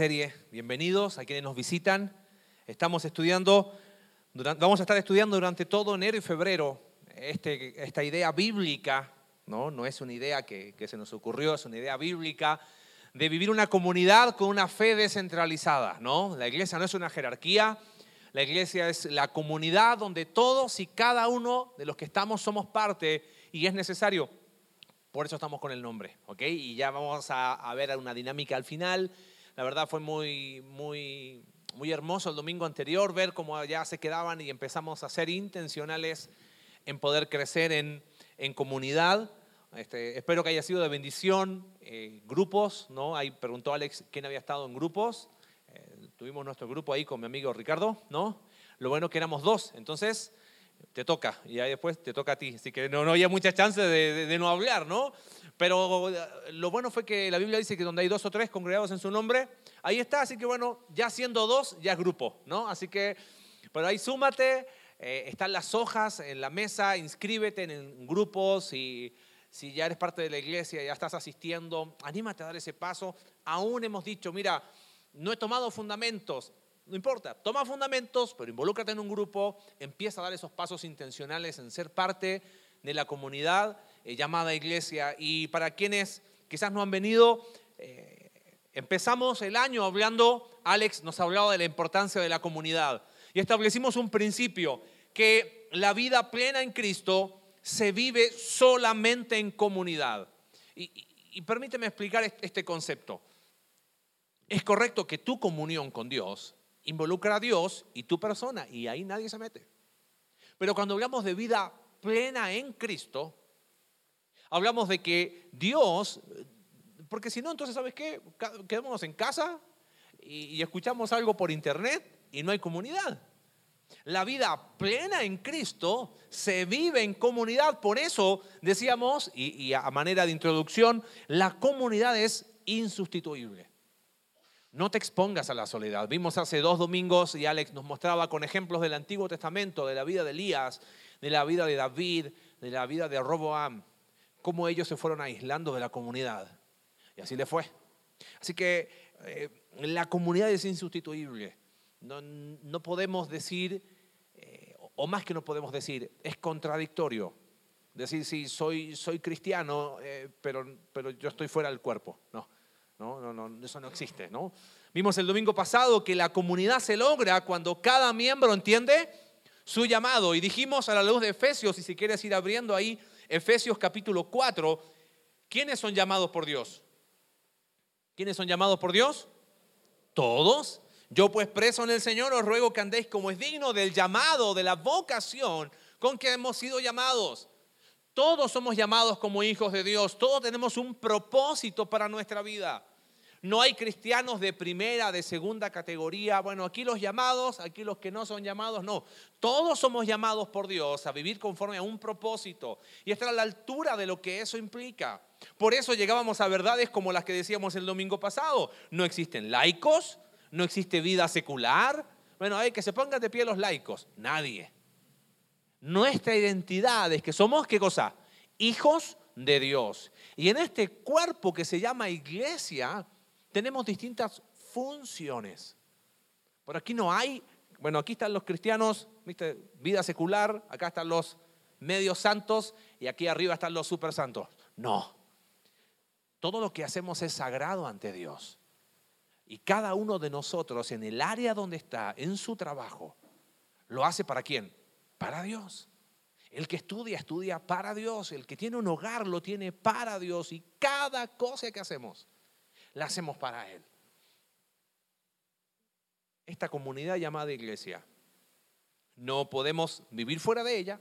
serie. Bienvenidos a quienes nos visitan. Estamos estudiando, vamos a estar estudiando durante todo enero y febrero este, esta idea bíblica, ¿no? no es una idea que, que se nos ocurrió, es una idea bíblica de vivir una comunidad con una fe descentralizada. ¿no? La iglesia no es una jerarquía, la iglesia es la comunidad donde todos y cada uno de los que estamos somos parte y es necesario por eso estamos con el nombre, ¿ok? Y ya vamos a, ver una dinámica al final. La verdad fue muy, muy, muy hermoso el domingo anterior ver cómo ya se quedaban y empezamos a ser intencionales en poder crecer en, en comunidad. Este, espero que haya sido de bendición. Eh, grupos, ¿no? Ahí preguntó Alex quién había estado en grupos. Eh, tuvimos nuestro grupo ahí con mi amigo Ricardo, ¿no? Lo bueno que éramos dos. Entonces, te toca y ahí después te toca a ti. Así que no, no había mucha chance de, no hablar, ¿no? Pero eh, lo bueno fue que la Biblia dice que donde hay dos o tres congregados en su nombre, ahí está. Así que bueno, ya siendo dos, ya es grupo, ¿no? Así que, pero ahí súmate, eh, están las hojas en la mesa, inscríbete en grupos y si ya eres parte de la iglesia, ya estás asistiendo, anímate a dar ese paso. Aún hemos dicho, mira, no he tomado fundamentos, no importa, toma fundamentos, pero involúcrate en un grupo, empieza a dar esos pasos intencionales en ser parte de la comunidad eh, llamada iglesia. Y para quienes quizás no han venido, eh, empezamos el año hablando, Alex nos ha hablado de la importancia de la comunidad y establecimos un principio, que la vida plena en Cristo se vive solamente en comunidad. y permíteme explicar este concepto. Es correcto que tu comunión con Dios involucra a Dios y tu persona, y ahí nadie se mete. Pero cuando hablamos de vida plena en Cristo, hablamos de que Dios, porque si no, entonces, ¿sabes qué? Quedémonos en casa y, escuchamos algo por internet y no hay comunidad. La vida plena en Cristo se vive en comunidad. Por eso decíamos, y, a manera de introducción, la comunidad es insustituible. No te expongas a la soledad. Vimos hace dos domingos y Alex nos mostraba con ejemplos del Antiguo Testamento, de la vida de Elías, de la vida de David, de la vida de Roboam, cómo ellos se fueron aislando de la comunidad. Y así le fue. Así que eh, la comunidad es insustituible. No, podemos decir, eh, o más que no podemos decir, es contradictorio. Decir, sí, soy, soy cristiano, eh, pero, pero yo estoy fuera del cuerpo. No no, no, no, eso no existe, ¿no? Vimos el domingo pasado que la comunidad se logra cuando cada miembro entiende su llamado. Y dijimos a la luz de Efesios, y si quieres ir abriendo ahí, Efesios capítulo 4, ¿quiénes son llamados por Dios? ¿Quiénes son llamados por Dios? Todos. Yo pues preso en el Señor os ruego que andéis como es digno del llamado, de la vocación con que hemos sido llamados. Todos somos llamados como hijos de Dios, todos tenemos un propósito para nuestra vida. No hay cristianos de primera, de segunda categoría. Bueno, aquí los llamados, aquí los que no son llamados, no. Todos somos llamados por Dios a vivir conforme a un propósito y estar a la altura de lo que eso implica. Por eso llegábamos a verdades como las que decíamos el domingo pasado. No existen laicos, no existe vida secular. Bueno, hay que se pongan de pie los laicos. Nadie. Nuestra identidad es que somos, ¿qué cosa? Hijos de Dios. Y en este cuerpo que se llama iglesia, tenemos distintas funciones. Por aquí no hay, bueno, aquí están los cristianos, ¿viste? Vida secular, acá están los medios santos y aquí arriba están los super santos. No. Todo lo que hacemos es sagrado ante Dios. Y cada uno de nosotros en el área donde está, en su trabajo, lo hace para quién? Para Dios. El que estudia, estudia para Dios. El que tiene un hogar, lo tiene para Dios. Y cada cosa que hacemos la hacemos para Él. Esta comunidad llamada iglesia, no podemos vivir fuera de ella.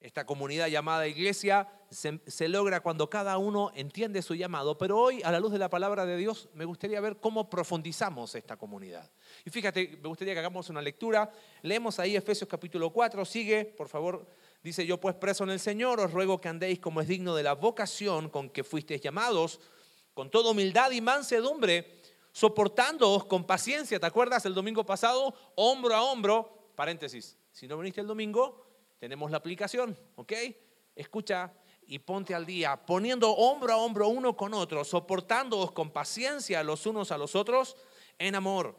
Esta comunidad llamada iglesia se, logra cuando cada uno entiende su llamado, pero hoy a la luz de la palabra de Dios me gustaría ver cómo profundizamos esta comunidad. Y fíjate, me gustaría que hagamos una lectura. Leemos ahí Efesios capítulo 4, sigue, por favor. Dice, yo pues preso en el Señor, os ruego que andéis como es digno de la vocación con que fuisteis llamados con toda humildad y mansedumbre, soportándoos con paciencia. ¿Te acuerdas el domingo pasado? Hombro a hombro, paréntesis, si no viniste el domingo, tenemos la aplicación, ¿ok? Escucha, y ponte al día, poniendo hombro a hombro uno con otro, soportándoos con paciencia los unos a los otros en amor.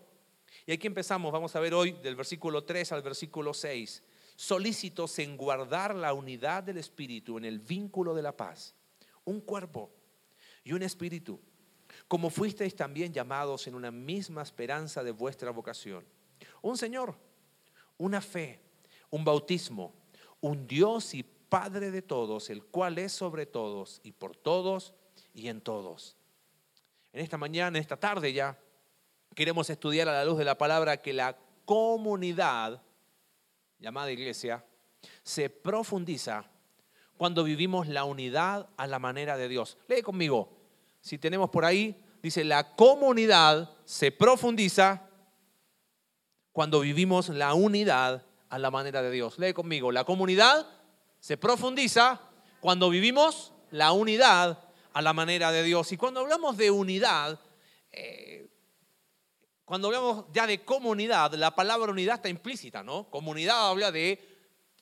Y aquí empezamos, vamos a ver hoy del versículo 3 al versículo 6, solícitos en guardar la unidad del Espíritu en el vínculo de la paz, un cuerpo y un espíritu, como fuisteis también llamados en una misma esperanza de vuestra vocación. Un Señor, una fe, un bautismo, un Dios y Padre de todos, el cual es sobre todos y por todos y en todos. En esta mañana, en esta tarde ya, queremos estudiar a la luz de la palabra que la comunidad, llamada iglesia, se profundiza cuando vivimos la unidad a la manera de Dios. Lee conmigo. Si tenemos por ahí, dice, la comunidad se profundiza cuando vivimos la unidad a la manera de Dios. Lee conmigo. La comunidad se profundiza cuando vivimos la unidad a la manera de Dios. Y cuando hablamos de unidad, eh, cuando hablamos ya de comunidad, la palabra unidad está implícita, ¿no? Comunidad habla de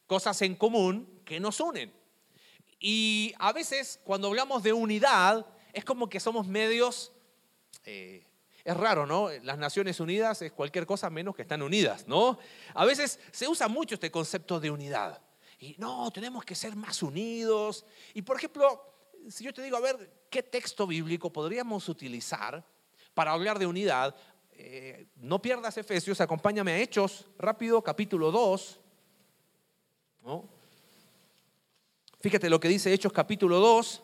cosas en común que nos unen. Y a veces cuando hablamos de unidad, es como que somos medios... Eh, es raro, ¿no? Las Naciones Unidas es cualquier cosa menos que están unidas, ¿no? A veces se usa mucho este concepto de unidad. Y no, tenemos que ser más unidos. Y por ejemplo, si yo te digo, a ver, ¿qué texto bíblico podríamos utilizar para hablar de unidad? Eh, no pierdas Efesios, acompáñame a Hechos, rápido, capítulo 2. Fíjate lo que dice Hechos capítulo 2,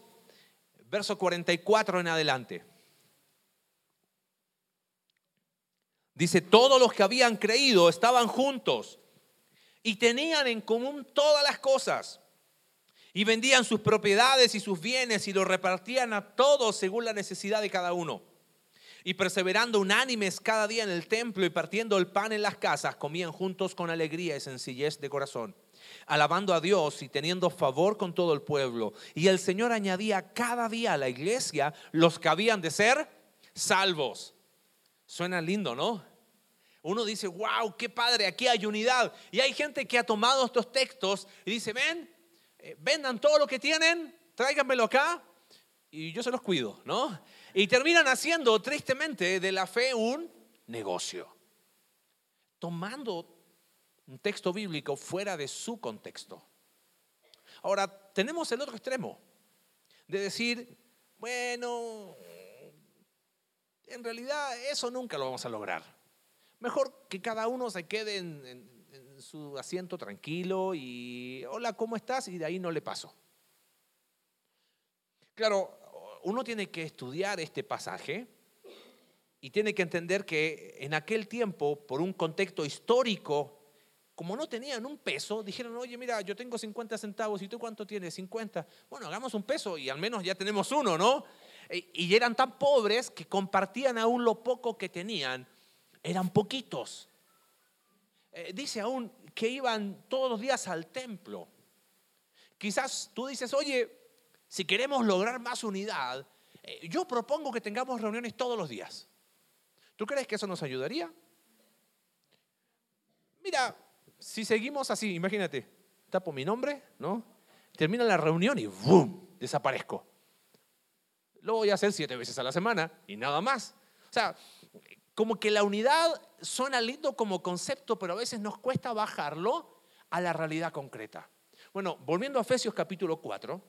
verso 44 en adelante. Dice, todos los que habían creído estaban juntos y tenían en común todas las cosas. Y vendían sus propiedades y sus bienes y los repartían a todos según la necesidad de cada uno. Y perseverando unánimes cada día en el templo y partiendo el pan en las casas, comían juntos con alegría y sencillez de corazón, alabando a Dios y teniendo favor con todo el pueblo. Y el Señor añadía cada día a la iglesia los que habían de ser salvos. Suena lindo, ¿no? uno dice, wow, qué padre, aquí hay unidad. Y hay gente que ha tomado estos textos y dice, ven, eh, vendan todo lo que tienen, tráiganmelo acá y yo se los cuido, ¿no? Y terminan haciendo tristemente de la fe un negocio, tomando un texto bíblico fuera de su contexto. Ahora, tenemos el otro extremo de decir, bueno, en realidad eso nunca lo vamos a lograr. Mejor que cada uno se quede en, su asiento tranquilo y, hola, ¿cómo estás? Y de ahí no le paso. Claro, uno tiene que estudiar este pasaje y tiene que entender que en aquel tiempo, por un contexto histórico, como no tenían un peso, dijeron, oye, mira, yo tengo 50 centavos y tú cuánto tienes, 50. Bueno, hagamos un peso y al menos ya tenemos uno, ¿no? Y eran tan pobres que compartían aún lo poco que tenían eran poquitos. Eh, dice aún que iban todos los días al templo. Quizás tú dices, oye, si queremos lograr más unidad, eh, yo propongo que tengamos reuniones todos los días. ¿Tú crees que eso nos ayudaría? Mira, si seguimos así, imagínate, tapo mi nombre, ¿no? Termina la reunión y ¡boom! desaparezco. Lo voy a hacer siete veces a la semana y nada más. O sea, como que la unidad suena lindo como concepto, pero a veces nos cuesta bajarlo a la realidad concreta. Bueno, volviendo a Efesios capítulo 4,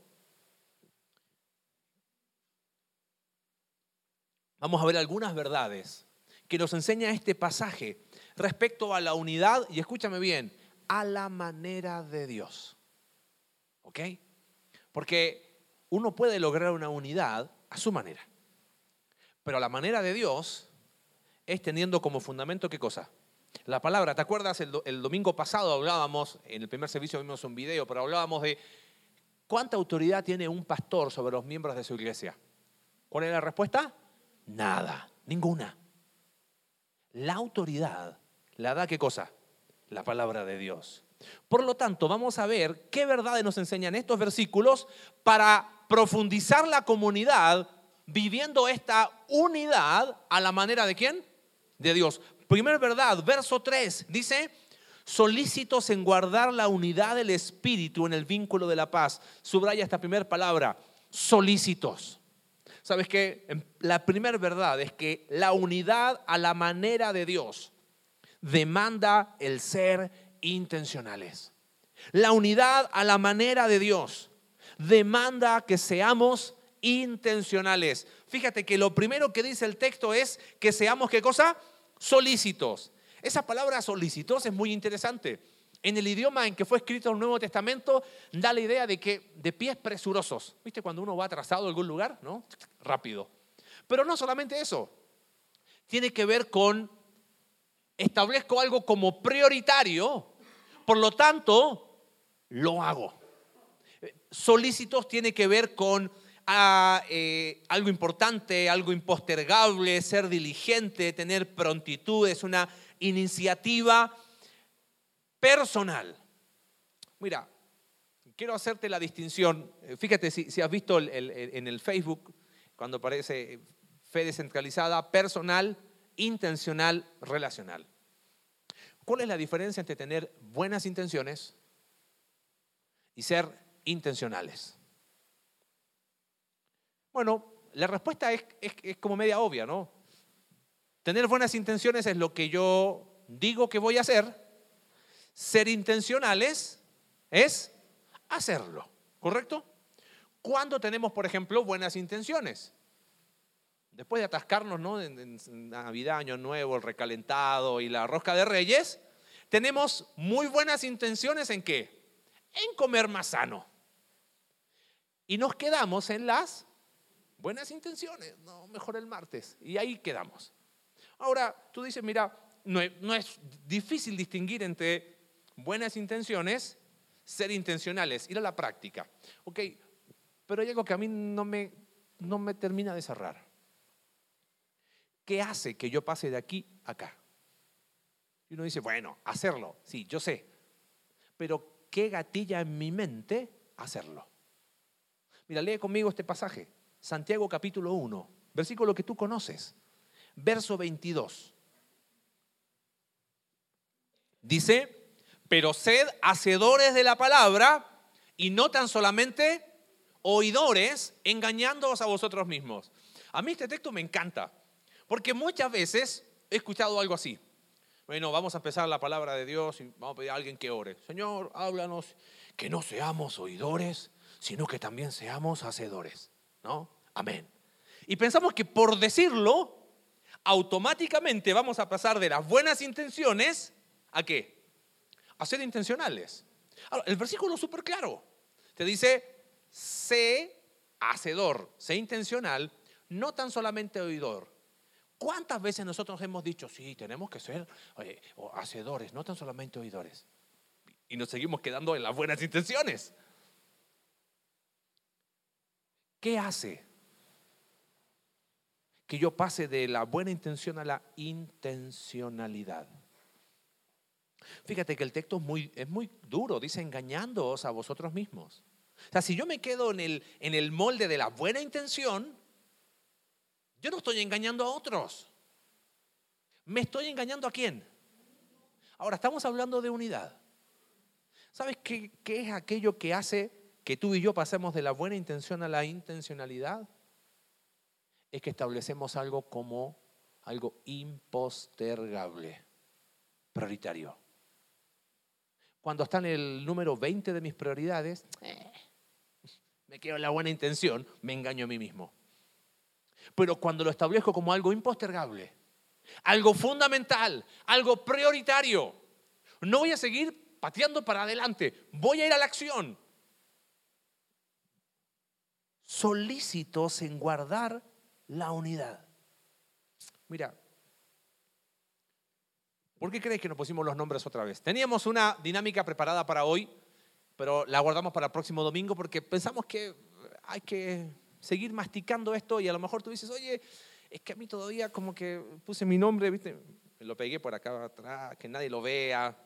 vamos a ver algunas verdades que nos enseña este pasaje respecto a la unidad, y escúchame bien, a la manera de Dios. ¿Ok? Porque uno puede lograr una unidad a su manera, pero la manera de Dios es teniendo como fundamento qué cosa? La palabra. ¿Te acuerdas? El, domingo pasado hablábamos, en el primer servicio vimos un video, pero hablábamos de cuánta autoridad tiene un pastor sobre los miembros de su iglesia. ¿Cuál es la respuesta? Nada, ninguna. La autoridad la da qué cosa? La palabra de Dios. Por lo tanto, vamos a ver qué verdades nos enseñan estos versículos para profundizar la comunidad viviendo esta unidad a la manera de quién? de Dios. Primera verdad, verso 3, dice, solícitos en guardar la unidad del espíritu en el vínculo de la paz. Subraya esta primera palabra, solícitos. ¿Sabes qué? La primera verdad es que la unidad a la manera de Dios demanda el ser intencionales. La unidad a la manera de Dios demanda que seamos intencionales. Fíjate que lo primero que dice el texto es que seamos, ¿qué cosa? Solícitos. Esa palabra solicitos es muy interesante. En el idioma en que fue escrito el Nuevo Testamento da la idea de que de pies presurosos. ¿Viste cuando uno va atrasado a algún lugar? ¿No? Rápido. Pero no solamente eso. Tiene que ver con establezco algo como prioritario, por lo tanto, lo hago. Solícitos tiene que ver con ah, eh, algo importante, algo impostergable, ser diligente, tener prontitud, es una iniciativa personal. Mira, quiero hacerte la distinción. Eh, fíjate si, has visto en el Facebook, cuando aparece fe descentralizada, personal, intencional, relacional. ¿Cuál es la diferencia entre tener buenas intenciones y ser intencionales? Bueno, la respuesta es, es como media obvia, ¿no? Tener buenas intenciones es lo que yo digo que voy a hacer. Ser intencionales es hacerlo, ¿correcto? ¿Cuándo tenemos, por ejemplo, buenas intenciones? Después de atascarnos ¿no? en, Navidad, Año Nuevo, el recalentado y la rosca de reyes, tenemos muy buenas intenciones en qué? En comer más sano. Y nos quedamos en las buenas intenciones, no, mejor el martes. Y ahí quedamos. Ahora, tú dices, mira, no es, difícil distinguir entre buenas intenciones, ser intencionales, ir a la práctica. Ok, pero hay algo que a mí no me, no me termina de cerrar. ¿Qué hace que yo pase de aquí a acá? Y uno dice, bueno, hacerlo, sí, yo sé. Pero ¿qué gatilla en mi mente hacerlo? Mira, lee conmigo este pasaje. Santiago capítulo 1, versículo que tú conoces verso 22. Dice, pero sed hacedores de la palabra y no tan solamente oidores, engañándoos a vosotros mismos. A mí este texto me encanta, porque muchas veces he escuchado algo así. Bueno, vamos a empezar la palabra de Dios y vamos a pedir a alguien que ore. Señor, háblanos, que no seamos oidores, sino que también seamos hacedores. ¿No? Amén. Y pensamos que por decirlo automáticamente vamos a pasar de las buenas intenciones a qué? A ser intencionales. el versículo es súper claro. Te dice, sé hacedor, sé intencional, no tan solamente oidor. ¿Cuántas veces nosotros hemos dicho, sí, tenemos que ser hacedores, no tan solamente oidores? Y nos seguimos quedando en las buenas intenciones. ¿Qué hace que yo pase de la buena intención a la intencionalidad. Fíjate que el texto es muy, duro, dice engañándoos a vosotros mismos. O sea, si yo me quedo en el molde de la buena intención, yo no estoy engañando a otros. ¿Me estoy engañando a quién? Ahora, estamos hablando de unidad. ¿Sabes qué, qué es aquello que hace que tú y yo pasemos de la buena intención a la intencionalidad? es que establecemos algo como algo impostergable, prioritario. Cuando está en el número 20 de mis prioridades, eh, me quedo en la buena intención, me engaño a mí mismo. Pero cuando lo establezco como algo impostergable, algo fundamental, algo prioritario, no voy a seguir pateando para adelante, voy a ir a la acción. Solícitos en guardar la unidad. Mira, ¿por qué crees que nos pusimos los nombres otra vez? Teníamos una dinámica preparada para hoy, pero la guardamos para el próximo domingo porque pensamos que hay que seguir masticando esto y a lo mejor tú dices, oye, es que a mí todavía como que puse mi nombre, ¿viste? Lo pegué por acá atrás, que nadie lo vea.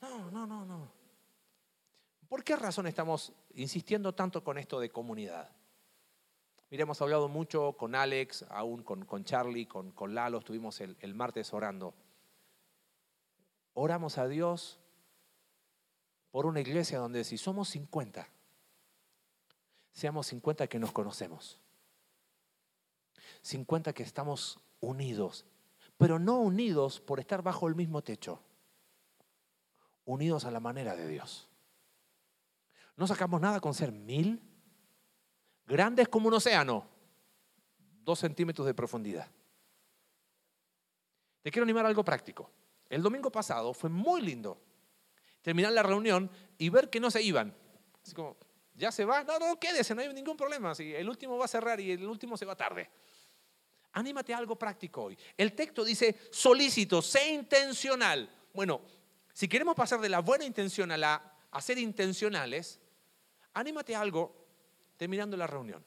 No, no, no, no. ¿Por qué razón estamos insistiendo tanto con esto de comunidad? Mira, hemos hablado mucho con Alex, aún con, con Charlie, con, con, Lalo, estuvimos el, el martes orando. Oramos a Dios por una iglesia donde si somos 50, seamos 50 que nos conocemos. 50 que estamos unidos, pero no unidos por estar bajo el mismo techo, unidos a la manera de Dios. No sacamos nada con ser mil, grandes como un océano, dos centímetros de profundidad. Te quiero animar a algo práctico. El domingo pasado fue muy lindo terminar la reunión y ver que no se iban. Así como, ya se va, no, no, quédese, no hay ningún problema. Si el último va a cerrar y el último se va tarde. Anímate a algo práctico hoy. El texto dice, solícito, sé intencional. Bueno, si queremos pasar de la buena intención a, la, a ser intencionales, anímate a algo terminando la reunión.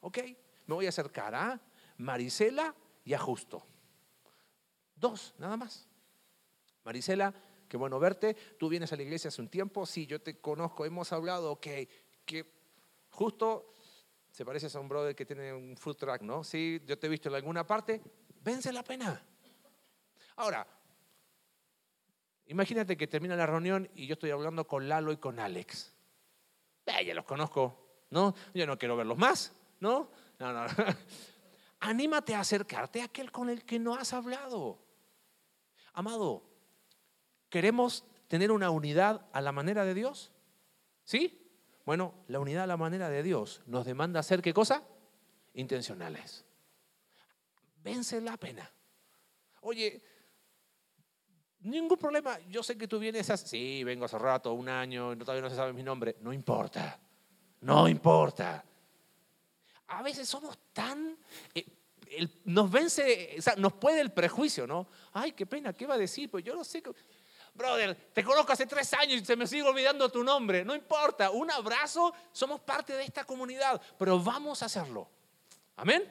¿Ok? Me voy a acercar a Marisela y a Justo. Dos, nada más. Marisela, qué bueno verte. Tú vienes a la iglesia hace un tiempo. Sí, yo te conozco, hemos hablado, ok. Justo se parece a un brother que tiene un food truck, ¿no? Sí, yo te he visto en alguna parte. Vence la pena. Ahora, imagínate que termina la reunión y yo estoy hablando con Lalo y con Alex. Eh, ya los conozco, ¿no? Yo no quiero verlos más, ¿no? No, no. Anímate a acercarte a aquel con el que no has hablado. Amado, ¿queremos tener una unidad a la manera de Dios? ¿Sí? Bueno, la unidad a la manera de Dios nos demanda hacer qué cosa? Intencionales. Vence la pena. Oye, ningún problema. Yo sé que tú vienes así. Sí, vengo hace rato, un año, todavía no se sabe mi nombre. No importa. No importa. A veces somos tan eh, nos vence, o sea, nos puede el prejuicio, ¿no? Ay, qué pena, ¿qué va a decir? Pues yo no sé. Brother, te conozco hace tres años y se me sigue olvidando tu nombre. No importa, un abrazo, somos parte de esta comunidad, pero vamos a hacerlo. Amén.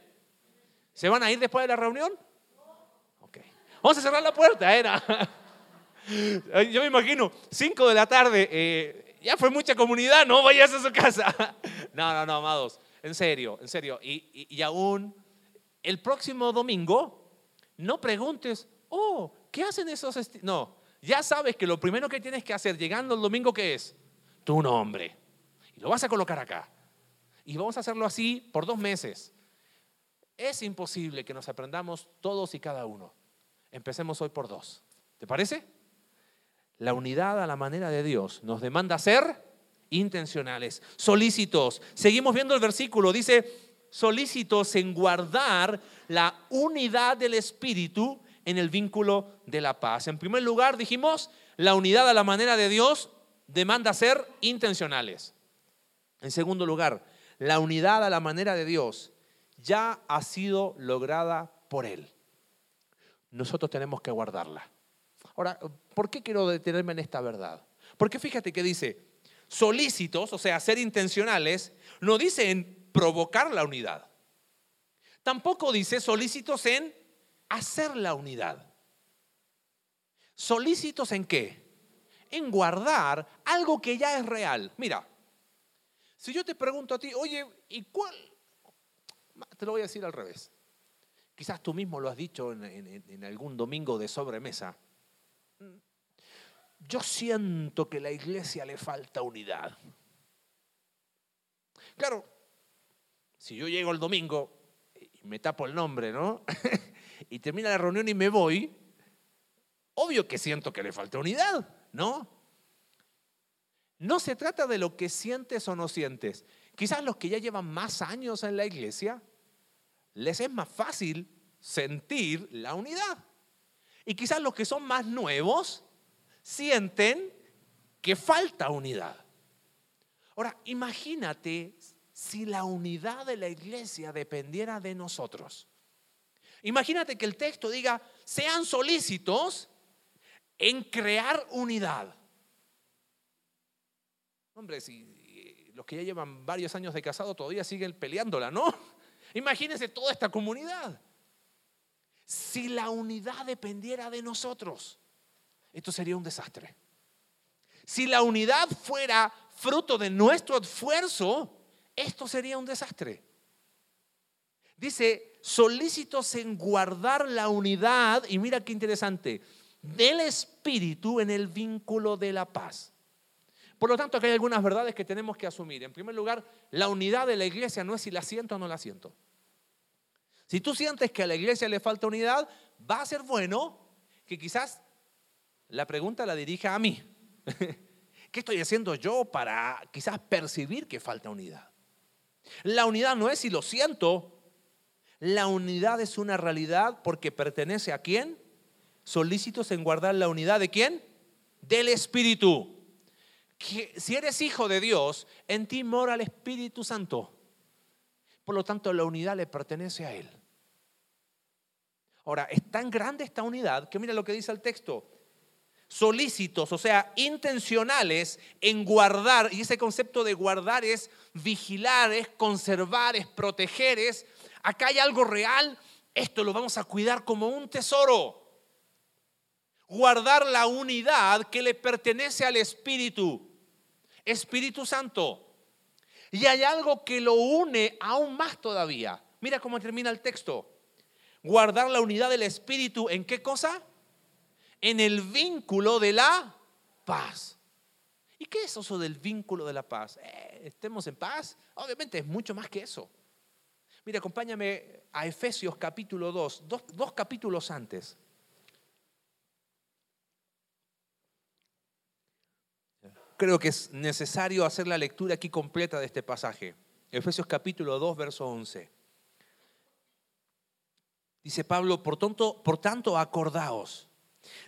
¿Se van a ir después de la reunión? Ok. Vamos a cerrar la puerta, era. Yo me imagino, cinco de la tarde, eh, ya fue mucha comunidad, no vayas a su casa. No, no, no, amados, en serio, en serio. Y, y aún el próximo domingo, no preguntes, oh, ¿qué hacen esos? No, ya sabes que lo primero que tienes que hacer llegando el domingo, ¿qué es? Tu nombre. Y lo vas a colocar acá. Y vamos a hacerlo así por dos meses. Es imposible que nos aprendamos todos y cada uno. Empecemos hoy por dos. ¿Te parece? La unidad a la manera de Dios nos demanda ser intencionales, solícitos. Seguimos viendo el versículo. Dice, solícitos en guardar la unidad del Espíritu en el vínculo de la paz. En primer lugar, dijimos, la unidad a la manera de Dios demanda ser intencionales. En segundo lugar, la unidad a la manera de Dios ya ha sido lograda por Él. Nosotros tenemos que guardarla. Ahora, ¿por qué quiero detenerme en esta verdad? Porque fíjate que dice, solícitos, o sea, ser intencionales, no dice en provocar la unidad. Tampoco dice solícitos en hacer la unidad. ¿Solícitos en qué? En guardar algo que ya es real. Mira, si yo te pregunto a ti, oye, ¿y cuál? Te lo voy a decir al revés. Quizás tú mismo lo has dicho en, algún domingo de sobremesa. Yo siento que a la iglesia le falta unidad. Claro, si yo llego el domingo y me tapo el nombre, ¿no? y termina la reunión y me voy, obvio que siento que le falta unidad, ¿no? No se trata de lo que sientes o no sientes. Quizás los que ya llevan más años en la iglesia, les es más fácil sentir la unidad. Y quizás los que son más nuevos sienten que falta unidad. Ahora, imagínate si la unidad de la iglesia dependiera de nosotros. Imagínate que el texto diga, sean solícitos en crear unidad. Hombre, si los que ya llevan varios años de casado todavía siguen peleándola, ¿no? Imagínense toda esta comunidad. Si la unidad dependiera de nosotros, esto sería un desastre. Si la unidad fuera fruto de nuestro esfuerzo, esto sería un desastre. Dice, solícitos en guardar la unidad, y mira qué interesante, del espíritu en el vínculo de la paz. Por lo tanto, aquí hay algunas verdades que tenemos que asumir. En primer lugar, la unidad de la iglesia no es si la siento o no la siento. Si tú sientes que a la iglesia le falta unidad, va a ser bueno que quizás la pregunta la dirija a mí. ¿Qué estoy haciendo yo para quizás percibir que falta unidad? La unidad no es si lo siento, la unidad es una realidad porque pertenece a quién? Solícitos en guardar la unidad de quién? Del Espíritu. Que si eres hijo de Dios, en ti mora el Espíritu Santo. Por lo tanto, la unidad le pertenece a Él. Ahora, es tan grande esta unidad que mira lo que dice el texto. Solícitos, o sea, intencionales en guardar, y ese concepto de guardar es vigilar, es conservar, es proteger, es, acá hay algo real, esto lo vamos a cuidar como un tesoro. Guardar la unidad que le pertenece al Espíritu, Espíritu Santo. Y hay algo que lo une aún más todavía. Mira cómo termina el texto guardar la unidad del Espíritu en qué cosa? En el vínculo de la paz. ¿Y qué es eso del vínculo de la paz? Eh, ¿Estemos en paz? Obviamente es mucho más que eso. Mira, acompáñame a Efesios capítulo 2, dos, dos capítulos antes. Creo que es necesario hacer la lectura aquí completa de este pasaje. Efesios capítulo 2, verso 11. Dice Pablo, por tanto, por tanto acordaos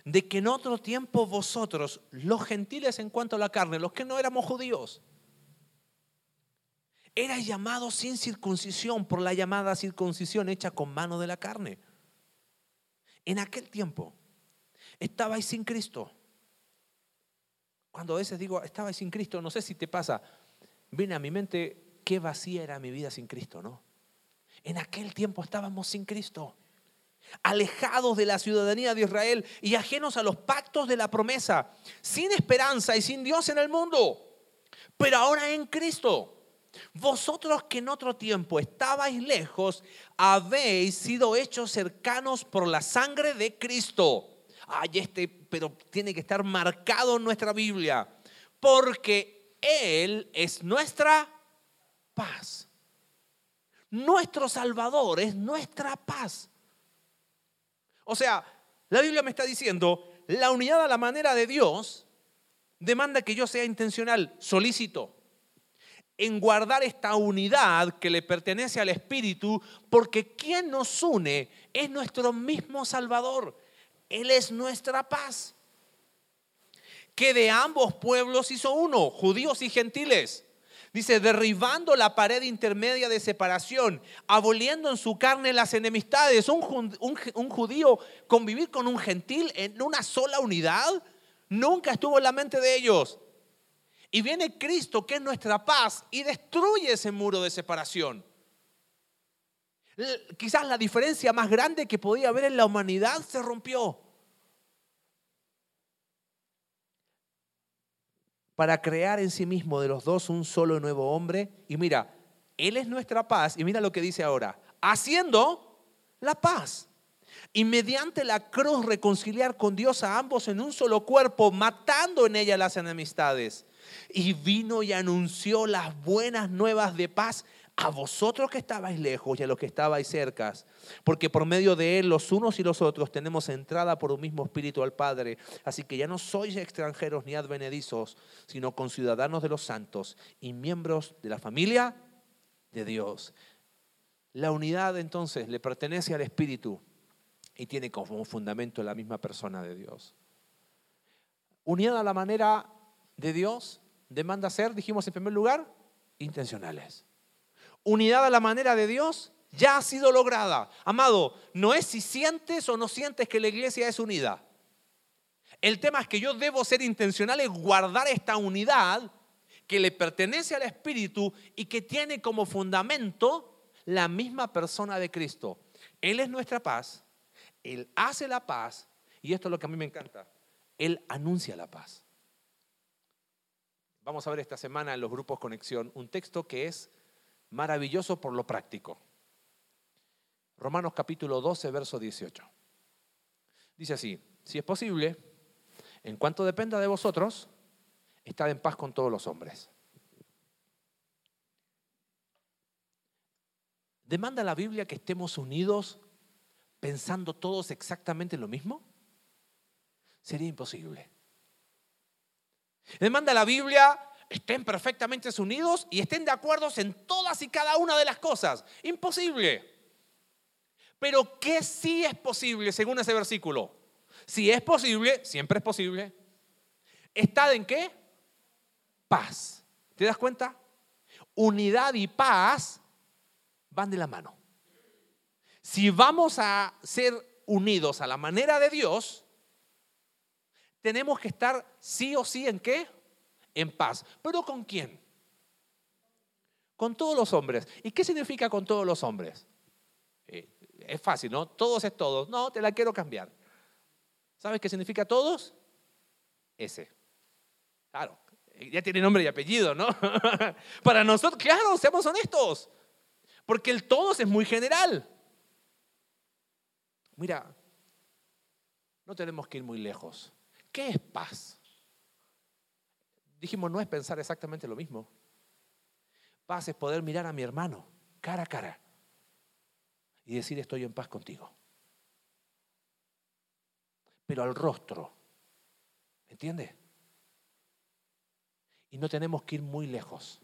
de que en otro tiempo vosotros, los gentiles en cuanto a la carne, los que no éramos judíos, erais llamados sin circuncisión por la llamada circuncisión hecha con mano de la carne. En aquel tiempo estabais sin Cristo. Cuando a veces digo, estabais sin Cristo, no sé si te pasa, viene a mi mente qué vacía era mi vida sin Cristo, ¿no? En aquel tiempo estábamos sin Cristo alejados de la ciudadanía de Israel y ajenos a los pactos de la promesa, sin esperanza y sin Dios en el mundo. Pero ahora en Cristo, vosotros que en otro tiempo estabais lejos, habéis sido hechos cercanos por la sangre de Cristo. Ay, este, pero tiene que estar marcado en nuestra Biblia, porque Él es nuestra paz. Nuestro Salvador es nuestra paz. O sea, la Biblia me está diciendo, la unidad a la manera de Dios demanda que yo sea intencional, solícito, en guardar esta unidad que le pertenece al Espíritu, porque quien nos une es nuestro mismo Salvador. Él es nuestra paz. Que de ambos pueblos hizo uno, judíos y gentiles. Dice, derribando la pared intermedia de separación, aboliendo en su carne las enemistades. Un, judío convivir con un gentil en una sola unidad nunca estuvo en la mente de ellos. Y viene Cristo, que es nuestra paz, y destruye ese muro de separación. Quizás la diferencia más grande que podía haber en la humanidad se rompió. para crear en sí mismo de los dos un solo nuevo hombre. Y mira, Él es nuestra paz. Y mira lo que dice ahora, haciendo la paz. Y mediante la cruz reconciliar con Dios a ambos en un solo cuerpo, matando en ella las enemistades. Y vino y anunció las buenas nuevas de paz a vosotros que estabais lejos y a los que estabais cercas, porque por medio de Él los unos y los otros tenemos entrada por un mismo espíritu al Padre. Así que ya no sois extranjeros ni advenedizos, sino conciudadanos de los santos y miembros de la familia de Dios. La unidad entonces le pertenece al Espíritu y tiene como fundamento la misma persona de Dios. Unidad a la manera de Dios demanda ser, dijimos en primer lugar, intencionales unidad a la manera de Dios ya ha sido lograda. Amado, no es si sientes o no sientes que la iglesia es unida. El tema es que yo debo ser intencional en guardar esta unidad que le pertenece al Espíritu y que tiene como fundamento la misma persona de Cristo. Él es nuestra paz, Él hace la paz y esto es lo que a mí me encanta, Él anuncia la paz. Vamos a ver esta semana en los grupos Conexión un texto que es maravilloso por lo práctico. Romanos capítulo 12, verso 18. Dice así, si es posible, en cuanto dependa de vosotros, Estad en paz con todos los hombres. ¿Demanda la Biblia que estemos unidos pensando todos exactamente lo mismo? Sería imposible. Demanda la Biblia estén perfectamente unidos y estén de acuerdo en todas y cada una de las cosas. Imposible. Pero ¿qué sí es posible según ese versículo? Si es posible, siempre es posible. ¿Estad en qué? Paz. ¿Te das cuenta? Unidad y paz van de la mano. Si vamos a ser unidos a la manera de Dios, tenemos que estar sí o sí en qué? En paz. ¿Pero con quién? Con todos los hombres. ¿Y qué significa con todos los hombres? Eh, es fácil, ¿no? Todos es todos. No, te la quiero cambiar. ¿Sabes qué significa todos? Ese. Claro, ya tiene nombre y apellido, ¿no? Para nosotros, claro, seamos honestos. Porque el todos es muy general. Mira, no tenemos que ir muy lejos. ¿Qué es paz? Dijimos, no es pensar exactamente lo mismo. Paz es poder mirar a mi hermano cara a cara y decir estoy en paz contigo. Pero al rostro, ¿entiende? Y no tenemos que ir muy lejos.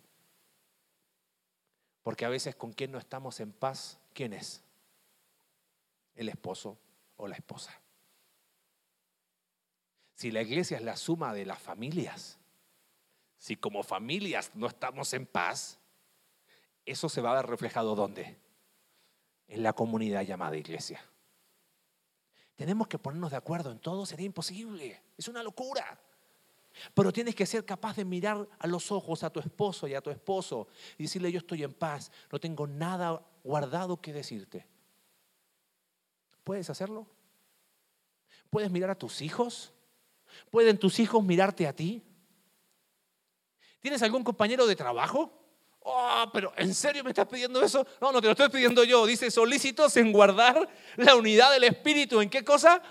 Porque a veces con quien no estamos en paz, ¿quién es? El esposo o la esposa. Si la iglesia es la suma de las familias, si como familias no estamos en paz, eso se va a ver reflejado ¿dónde? En la comunidad llamada iglesia. Tenemos que ponernos de acuerdo en todo, sería imposible. Es una locura. Pero tienes que ser capaz de mirar a los ojos a tu esposo y a tu esposo y decirle, yo estoy en paz, no tengo nada guardado que decirte. ¿Puedes hacerlo? ¿Puedes mirar a tus hijos? ¿Pueden tus hijos mirarte a ti? ¿Tienes algún compañero de trabajo? Oh, pero ¿en serio me estás pidiendo eso? No, no te lo estoy pidiendo yo. Dice solícitos en guardar la unidad del espíritu. ¿En qué cosa?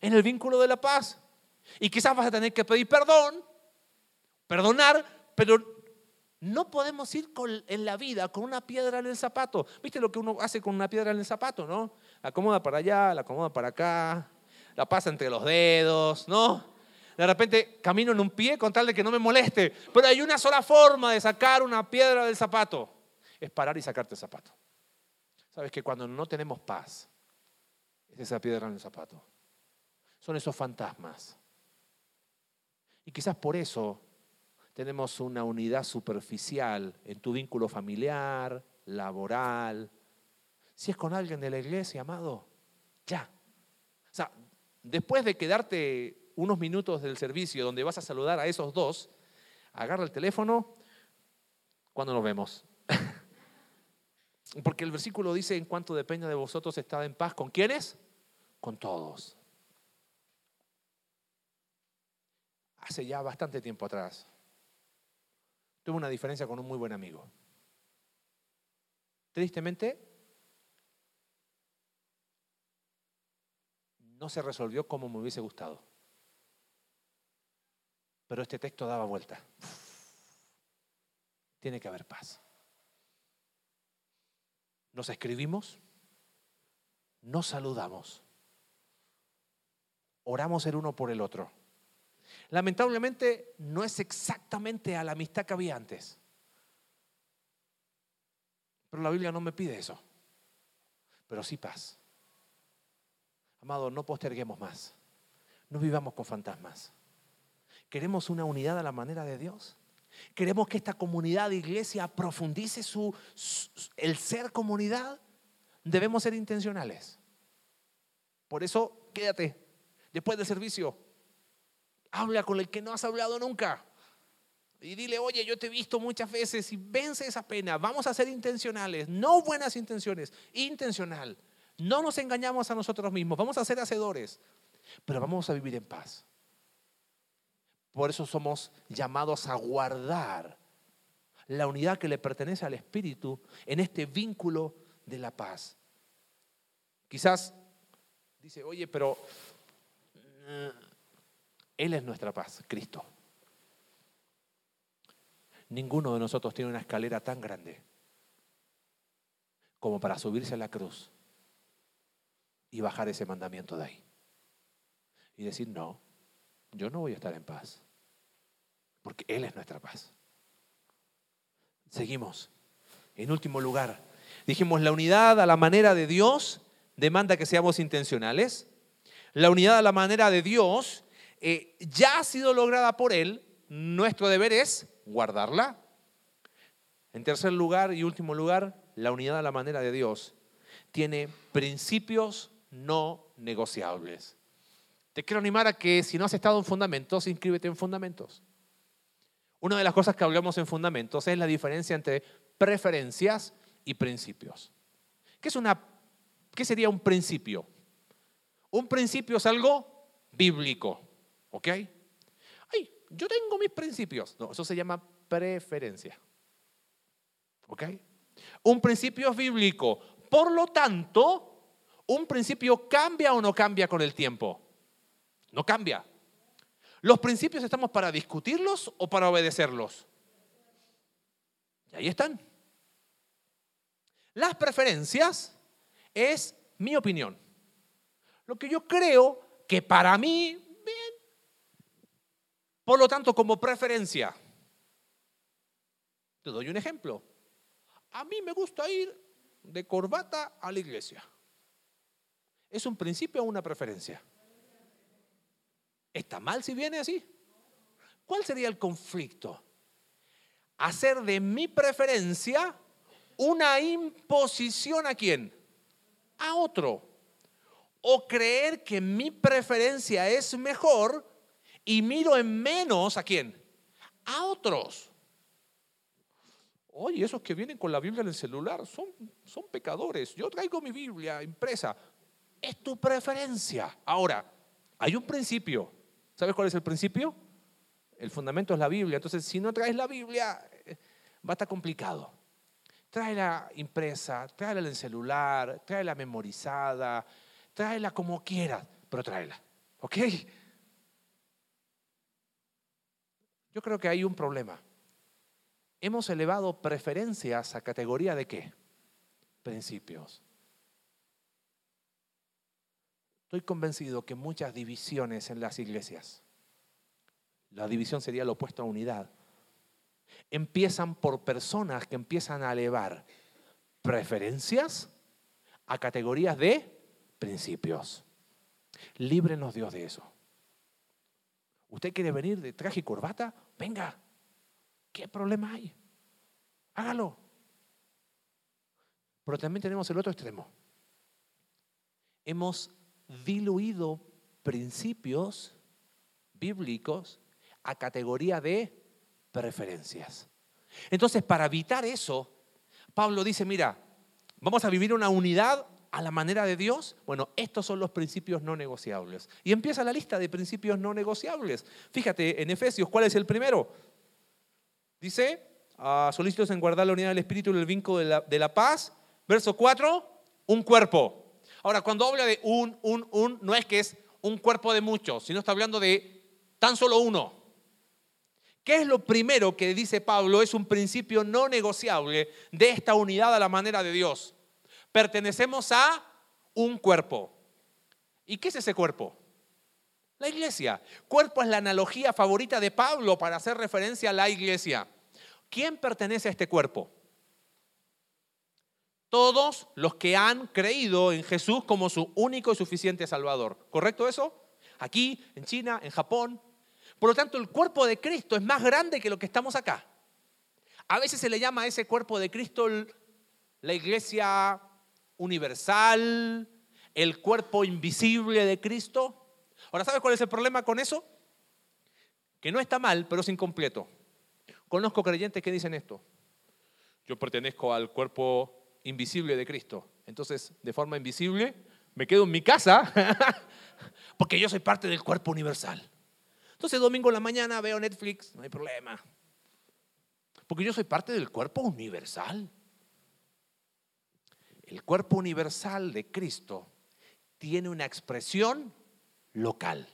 En el vínculo de la paz. Y quizás vas a tener que pedir perdón, perdonar, pero no podemos ir en la vida con una piedra en el zapato. ¿Viste lo que uno hace con una piedra en el zapato, no? La acomoda para allá, la acomoda para acá, la pasa entre los dedos, ¿no? De repente camino en un pie con tal de que no me moleste. Pero hay una sola forma de sacar una piedra del zapato. Es parar y sacarte el zapato. Sabes que cuando no tenemos paz, es esa piedra en el zapato. Son esos fantasmas y quizás por eso tenemos una unidad superficial en tu vínculo familiar, laboral. Si es con alguien de la iglesia, amado, ya. O sea, después de quedarte unos minutos del servicio donde vas a saludar a esos dos, agarra el teléfono cuando nos vemos. Porque el versículo dice, en cuanto dependa de vosotros, estad en paz. ¿Con quiénes? Con todos. hace ya bastante tiempo atrás, tuve una diferencia con un muy buen amigo. Tristemente, no se resolvió como me hubiese gustado. Pero este texto daba vuelta. Tiene que haber paz. Nos escribimos, nos saludamos, oramos el uno por el otro. Lamentablemente no es exactamente a la amistad que había antes. Pero la Biblia no me pide eso. Pero sí paz. Amado, no posterguemos más. No vivamos con fantasmas. ¿Queremos una unidad a la manera de Dios? ¿Queremos que esta comunidad de iglesia profundice su, el ser comunidad? Debemos ser intencionales. Por eso, quédate. Después del servicio, Habla con el que no has hablado nunca. Y dile, oye, yo te he visto muchas veces y vence esa pena. Vamos a ser intencionales, no buenas intenciones, intencional. No nos engañamos a nosotros mismos, vamos a ser hacedores, pero vamos a vivir en paz. Por eso somos llamados a guardar la unidad que le pertenece al Espíritu en este vínculo de la paz. Quizás dice, oye, pero... Eh, él es nuestra paz, Cristo. Ninguno de nosotros tiene una escalera tan grande como para subirse a la cruz y bajar ese mandamiento de ahí. Y decir, no, yo no voy a estar en paz, porque Él es nuestra paz. Seguimos. En último lugar, dijimos, la unidad a la manera de Dios demanda que seamos intencionales. La unidad a la manera de Dios eh, ya ha sido lograda por Él. Nuestro deber es guardarla. En tercer lugar y último lugar, la unidad a la manera de Dios tiene principios no negociables. Te quiero animar a que si no has estado en fundamentos, inscríbete en fundamentos. Una de las cosas que hablamos en fundamentos es la diferencia entre preferencias y principios. ¿Qué, es una, qué sería un principio? Un principio es algo bíblico, ¿ok? Ay, yo tengo mis principios. No, eso se llama preferencia. ¿Ok? Un principio es bíblico. Por lo tanto, un principio cambia o no cambia con el tiempo. No cambia. ¿Los principios estamos para discutirlos o para obedecerlos? Y ahí están. Las preferencias es mi opinión. Lo que yo creo que para mí, bien. Por lo tanto, como preferencia. Te doy un ejemplo. A mí me gusta ir de corbata a la iglesia. ¿Es un principio o una preferencia? ¿Está mal si viene así? ¿Cuál sería el conflicto? Hacer de mi preferencia una imposición a quién? A otro. O creer que mi preferencia es mejor y miro en menos a quién? A otros. Oye, esos que vienen con la Biblia en el celular son, son pecadores. Yo traigo mi Biblia impresa. Es tu preferencia. Ahora, hay un principio. ¿Sabes cuál es el principio? El fundamento es la Biblia. Entonces, si no traes la Biblia, eh, va a estar complicado. Tráela impresa, tráela en el celular, tráela memorizada, tráela como quieras, pero tráela. ¿Ok? Yo creo que hay un problema hemos elevado preferencias a categoría de qué? Principios. Estoy convencido que muchas divisiones en las iglesias, la división sería lo opuesto a unidad, empiezan por personas que empiezan a elevar preferencias a categorías de principios. Líbrenos Dios de eso. ¿Usted quiere venir de traje y corbata? Venga, ¿Qué problema hay? Hágalo. Pero también tenemos el otro extremo. Hemos diluido principios bíblicos a categoría de preferencias. Entonces, para evitar eso, Pablo dice, mira, vamos a vivir una unidad a la manera de Dios. Bueno, estos son los principios no negociables. Y empieza la lista de principios no negociables. Fíjate en Efesios, ¿cuál es el primero? Dice, a solícitos en guardar la unidad del Espíritu y el vínculo de la, de la paz. Verso 4, un cuerpo. Ahora, cuando habla de un, un, un, no es que es un cuerpo de muchos, sino está hablando de tan solo uno. ¿Qué es lo primero que dice Pablo? Es un principio no negociable de esta unidad a la manera de Dios. Pertenecemos a un cuerpo. ¿Y qué es ese cuerpo? La iglesia. Cuerpo es la analogía favorita de Pablo para hacer referencia a la iglesia. ¿Quién pertenece a este cuerpo? Todos los que han creído en Jesús como su único y suficiente Salvador. ¿Correcto eso? Aquí, en China, en Japón. Por lo tanto, el cuerpo de Cristo es más grande que lo que estamos acá. A veces se le llama a ese cuerpo de Cristo la iglesia universal, el cuerpo invisible de Cristo. Ahora, ¿sabes cuál es el problema con eso? Que no está mal, pero es incompleto. Conozco creyentes que dicen esto. Yo pertenezco al cuerpo invisible de Cristo. Entonces, de forma invisible, me quedo en mi casa porque yo soy parte del cuerpo universal. Entonces, domingo en la mañana veo Netflix, no hay problema. Porque yo soy parte del cuerpo universal. El cuerpo universal de Cristo tiene una expresión local.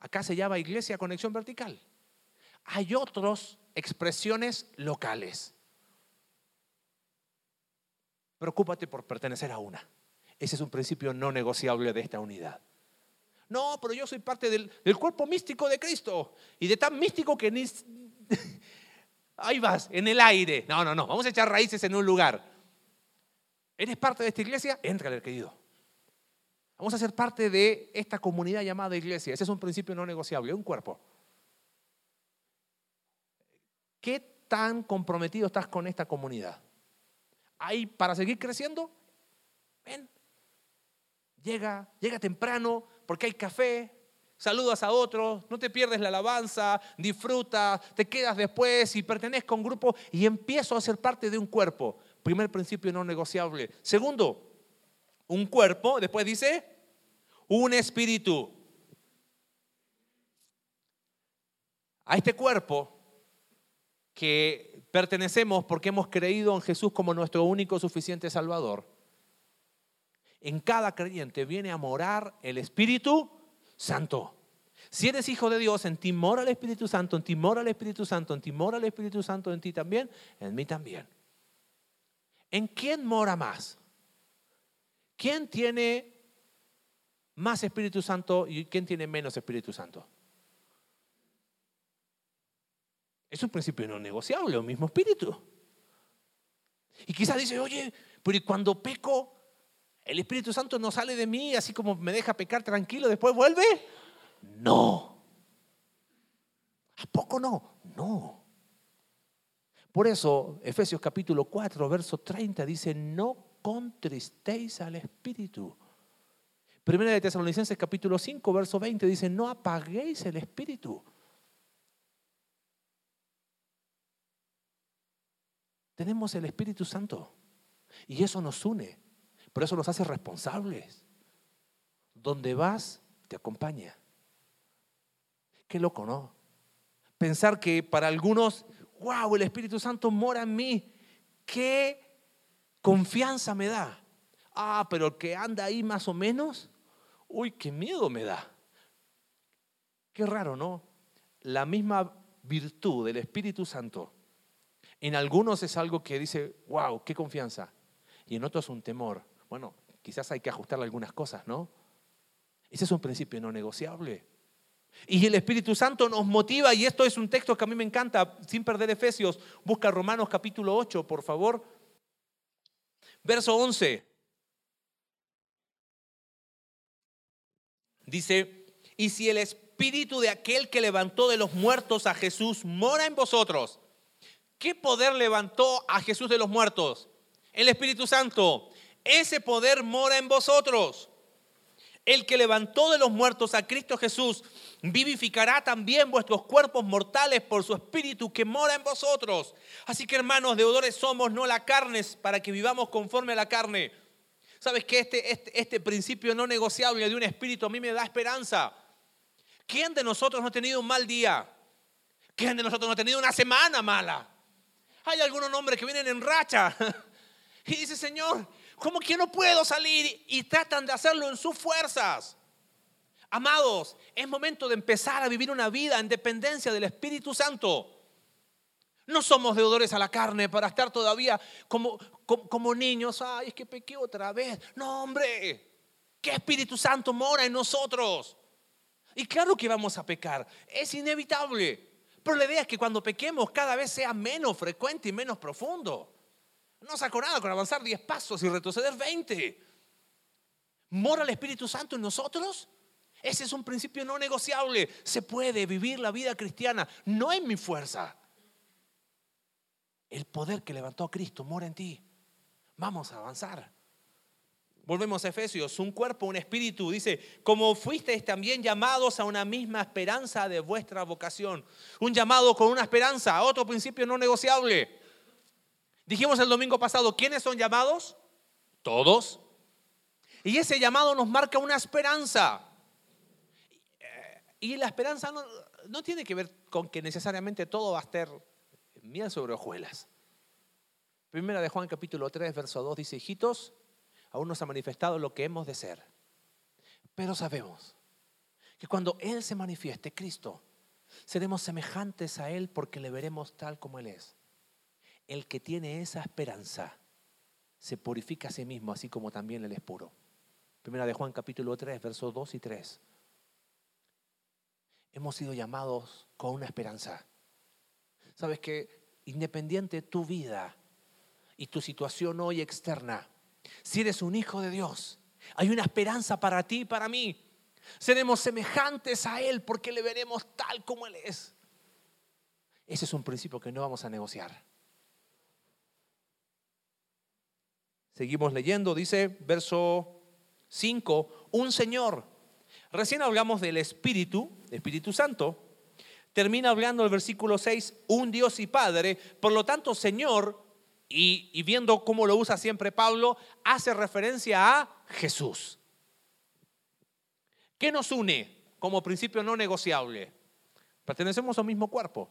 Acá se llama Iglesia Conexión Vertical. hay otras expresiones locales. Preocúpate por pertenecer a una. Ese es un principio no negociable de esta unidad. No, pero yo soy parte del, cuerpo místico de Cristo. Y de tan místico que ni... Ahí vas, en el aire. No, no, no. Vamos a echar raíces en un lugar. ¿Eres parte de esta iglesia? Entra, querido. Vamos a ser parte de esta comunidad llamada iglesia. Ese es un principio no negociable, un cuerpo. ¿Qué tan comprometido estás con esta comunidad? ¿Hay para seguir creciendo? Ven. Llega, llega temprano porque hay café, saludas a otros, no te pierdes la alabanza, disfruta, te quedas después y pertenezco a un grupo y empiezo a ser parte de un cuerpo. Primer principio no negociable. Segundo, un cuerpo, después dice, un espíritu. A este cuerpo que pertenecemos porque hemos creído en Jesús como nuestro único suficiente Salvador, en cada creyente viene a morar el Espíritu Santo. Si eres hijo de Dios, en ti mora el Espíritu Santo, en ti mora el Espíritu Santo, en ti mora el Espíritu Santo, en ti también, en mí también. ¿En quién mora más? ¿Quién tiene más Espíritu Santo y quién tiene menos Espíritu Santo? Es un principio no negociable, el mismo espíritu. Y quizás dice, oye, pero cuando peco, el Espíritu Santo no sale de mí, así como me deja pecar tranquilo, después vuelve. No. ¿A poco no? No. Por eso, Efesios capítulo 4, verso 30 dice, no contristéis al Espíritu. Primera de Tesalonicenses capítulo 5, verso 20 dice, no apaguéis el Espíritu. Tenemos el Espíritu Santo y eso nos une, por eso nos hace responsables. Donde vas, te acompaña. Qué loco, ¿no? Pensar que para algunos, wow, el Espíritu Santo mora en mí. Qué confianza me da. Ah, pero el que anda ahí más o menos, uy, qué miedo me da. Qué raro, ¿no? La misma virtud del Espíritu Santo. En algunos es algo que dice, wow, qué confianza. Y en otros un temor. Bueno, quizás hay que ajustarle algunas cosas, ¿no? Ese es un principio no negociable. Y el Espíritu Santo nos motiva, y esto es un texto que a mí me encanta, sin perder Efesios, busca Romanos capítulo 8, por favor. Verso 11. Dice, y si el espíritu de aquel que levantó de los muertos a Jesús mora en vosotros, ¿qué poder levantó a Jesús de los muertos? El Espíritu Santo. Ese poder mora en vosotros. El que levantó de los muertos a Cristo Jesús vivificará también vuestros cuerpos mortales por su espíritu que mora en vosotros. Así que hermanos, deudores somos, no la carne, para que vivamos conforme a la carne. ¿Sabes que este, este, este principio no negociable de un espíritu a mí me da esperanza? ¿Quién de nosotros no ha tenido un mal día? ¿Quién de nosotros no ha tenido una semana mala? Hay algunos hombres que vienen en racha y dice, Señor, ¿Cómo que no puedo salir? Y tratan de hacerlo en sus fuerzas. Amados, es momento de empezar a vivir una vida en dependencia del Espíritu Santo. No somos deudores a la carne para estar todavía como, como, niños. Ay, es que pequé otra vez. No, hombre, que Espíritu Santo mora en nosotros. Y claro que vamos a pecar, es inevitable. Pero la idea es que cuando pequemos cada vez sea menos frecuente y menos profundo. No saco nada con avanzar 10 pasos y retroceder 20. ¿Mora el Espíritu Santo en nosotros? Ese es un principio no negociable. Se puede vivir la vida cristiana, no en mi fuerza. El poder que levantó a Cristo mora en ti. Vamos a avanzar. Volvemos a Efesios, un cuerpo, un espíritu. Dice, como fuisteis también llamados a una misma esperanza de vuestra vocación. Un llamado con una esperanza, otro principio no negociable. Dijimos el domingo pasado, ¿quiénes son llamados? Todos. Y ese llamado nos marca una esperanza. Y la esperanza no, tiene que ver con que necesariamente todo va a estar miel sobre hojuelas. Primera de Juan capítulo 3, verso 2 dice, hijitos, aún nos ha manifestado lo que hemos de ser. Pero sabemos que cuando Él se manifieste, Cristo, Seremos semejantes a Él porque le veremos tal como Él es. El que tiene esa esperanza se purifica a sí mismo, así como también Él es puro. Primera de Juan capítulo 3, versos 2 y 3. Hemos sido llamados con una esperanza. Sabes que independiente de tu vida y tu situación hoy externa, si eres un hijo de Dios, hay una esperanza para ti y para mí. Seremos semejantes a Él porque le veremos tal como Él es. Ese es un principio que no vamos a negociar. Seguimos leyendo, dice verso 5, un Señor. Recién hablamos del Espíritu, Espíritu Santo. Termina hablando el versículo 6, un Dios y Padre. Por lo tanto, Señor, y, viendo cómo lo usa siempre Pablo, hace referencia a Jesús. ¿Qué nos une como principio no negociable? Pertenecemos a un mismo cuerpo.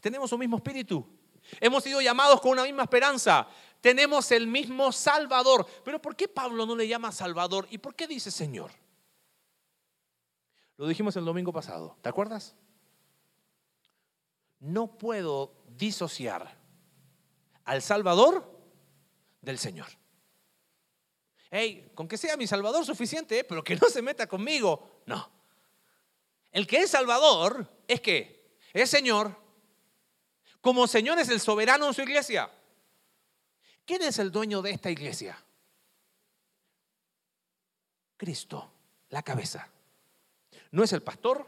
Tenemos un mismo espíritu. Hemos sido llamados con una misma esperanza. Tenemos el mismo Salvador. Pero ¿por qué Pablo no le llama Salvador? ¿Y por qué dice Señor? Lo dijimos el domingo pasado. ¿Te acuerdas? No puedo disociar al Salvador del Señor hey, con que sea mi Salvador suficiente, pero que no se meta conmigo. No. El que es Salvador es que es Señor. Como Señor es el soberano en su iglesia. ¿Quién es el dueño de esta iglesia? Cristo, la cabeza. No es el pastor,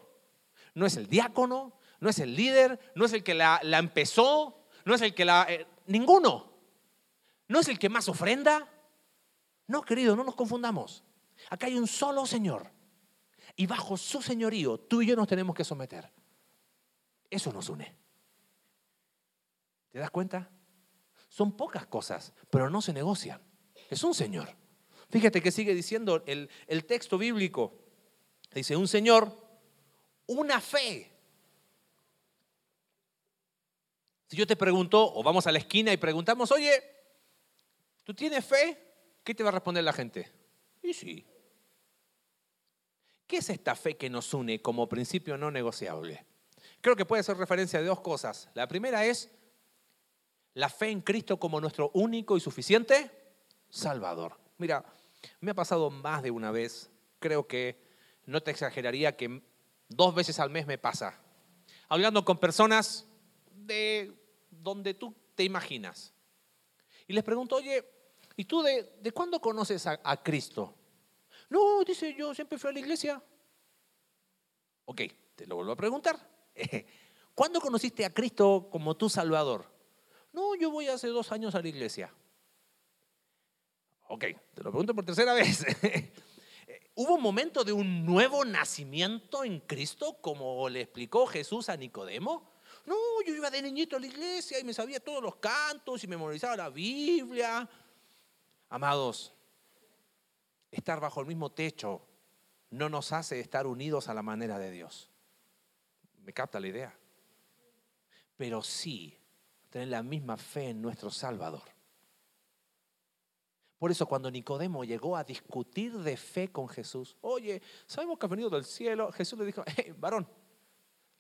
no es el diácono, no es el líder, no es el que la, empezó, no es el que la... Eh, ninguno. No es el que más ofrenda, no, querido, no nos confundamos. Acá hay un solo Señor. Y bajo su señorío, tú y yo nos tenemos que someter. Eso nos une. ¿Te das cuenta? Son pocas cosas, pero no se negocian. Es un Señor. Fíjate que sigue diciendo el, el texto bíblico. Dice, un Señor, una fe. Si yo te pregunto, o vamos a la esquina y preguntamos, oye, ¿tú tienes fe? ¿Qué te va a responder la gente? Y sí. ¿Qué es esta fe que nos une como principio no negociable? Creo que puede ser referencia de dos cosas. La primera es la fe en Cristo como nuestro único y suficiente Salvador. Mira, me ha pasado más de una vez, creo que no te exageraría que dos veces al mes me pasa, hablando con personas de donde tú te imaginas. Y les pregunto, oye, ¿Y tú de, de cuándo conoces a, a, Cristo? No, dice, yo siempre fui a la iglesia. Ok, te lo vuelvo a preguntar. ¿Cuándo conociste a Cristo como tu Salvador? No, yo voy hace dos años a la iglesia. Ok, te lo pregunto por tercera vez. ¿Hubo un momento de un nuevo nacimiento en Cristo, como le explicó Jesús a Nicodemo? No, yo iba de niñito a la iglesia y me sabía todos los cantos y memorizaba la Biblia. Amados, estar bajo el mismo techo no nos hace estar unidos a la manera de Dios. ¿Me capta la idea? Pero sí tener la misma fe en nuestro Salvador. Por eso cuando Nicodemo llegó a discutir de fe con Jesús, oye, sabemos que ha venido del cielo, Jesús le dijo, hey, varón,